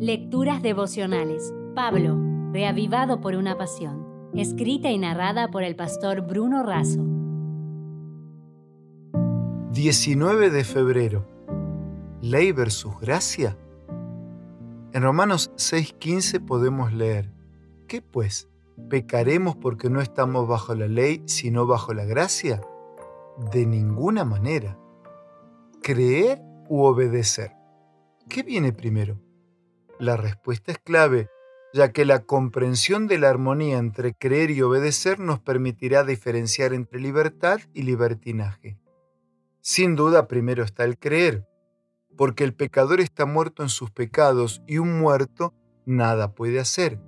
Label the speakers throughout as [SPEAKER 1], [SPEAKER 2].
[SPEAKER 1] Lecturas devocionales. Pablo, reavivado por una pasión. Escrita y narrada por el pastor Bruno Razo.
[SPEAKER 2] 19 de febrero. Ley versus gracia. En Romanos 6:15 podemos leer, ¿qué pues? ¿Pecaremos porque no estamos bajo la ley, sino bajo la gracia? De ninguna manera. ¿Creer u obedecer? ¿Qué viene primero? La respuesta es clave, ya que la comprensión de la armonía entre creer y obedecer nos permitirá diferenciar entre libertad y libertinaje. Sin duda primero está el creer, porque el pecador está muerto en sus pecados y un muerto nada puede hacer.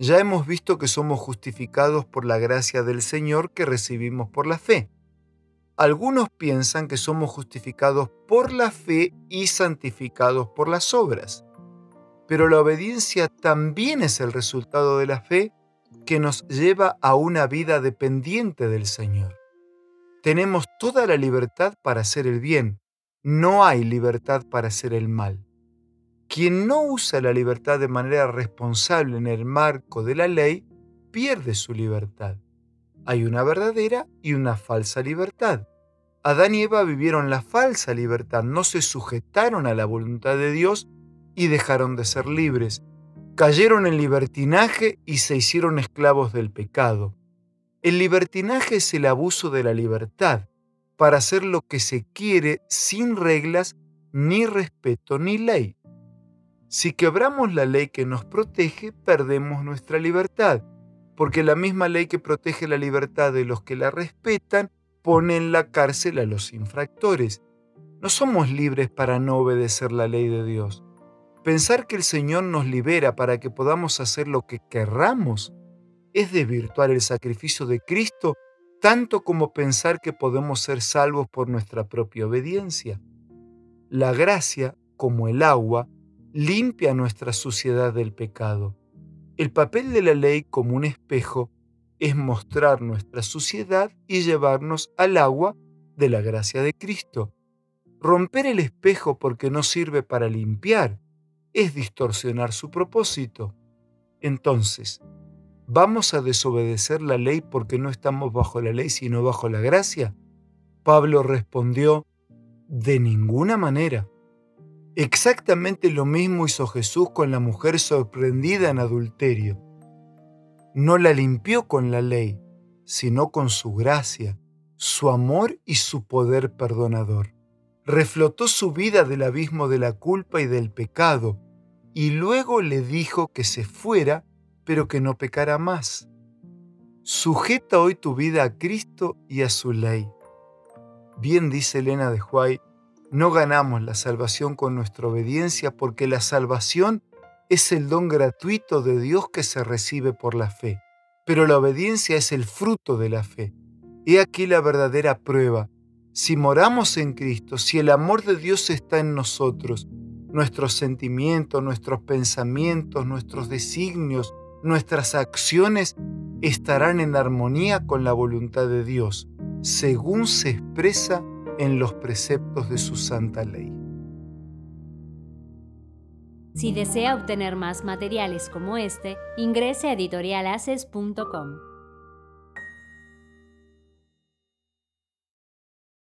[SPEAKER 2] Ya hemos visto que somos justificados por la gracia del Señor que recibimos por la fe. Algunos piensan que somos justificados por la fe y santificados por las obras pero la obediencia también es el resultado de la fe que nos lleva a una vida dependiente del Señor. Tenemos toda la libertad para hacer el bien, no hay libertad para hacer el mal. Quien no usa la libertad de manera responsable en el marco de la ley, pierde su libertad. Hay una verdadera y una falsa libertad. Adán y Eva vivieron la falsa libertad, no se sujetaron a la voluntad de Dios y dejaron de ser libres. Cayeron en libertinaje y se hicieron esclavos del pecado. El libertinaje es el abuso de la libertad para hacer lo que se quiere sin reglas, ni respeto, ni ley. Si quebramos la ley que nos protege, perdemos nuestra libertad, porque la misma ley que protege la libertad de los que la respetan pone en la cárcel a los infractores. No somos libres para no obedecer la ley de Dios. Pensar que el Señor nos libera para que podamos hacer lo que querramos es desvirtuar el sacrificio de Cristo tanto como pensar que podemos ser salvos por nuestra propia obediencia. La gracia, como el agua, limpia nuestra suciedad del pecado. El papel de la ley como un espejo es mostrar nuestra suciedad y llevarnos al agua de la gracia de Cristo. Romper el espejo porque no sirve para limpiar, es distorsionar su propósito. Entonces, ¿vamos a desobedecer la ley porque no estamos bajo la ley sino bajo la gracia? Pablo respondió, de ninguna manera. Exactamente lo mismo hizo Jesús con la mujer sorprendida en adulterio. No la limpió con la ley, sino con su gracia, su amor y su poder perdonador. Reflotó su vida del abismo de la culpa y del pecado, y luego le dijo que se fuera, pero que no pecara más. Sujeta hoy tu vida a Cristo y a su ley. Bien dice Elena de Huay, no ganamos la salvación con nuestra obediencia porque la salvación es el don gratuito de Dios que se recibe por la fe, pero la obediencia es el fruto de la fe. He aquí la verdadera prueba. Si moramos en Cristo, si el amor de Dios está en nosotros, nuestros sentimientos, nuestros pensamientos, nuestros designios, nuestras acciones estarán en armonía con la voluntad de Dios, según se expresa en los preceptos de su santa ley.
[SPEAKER 1] Si desea obtener más materiales como este, ingrese a editorialaces.com.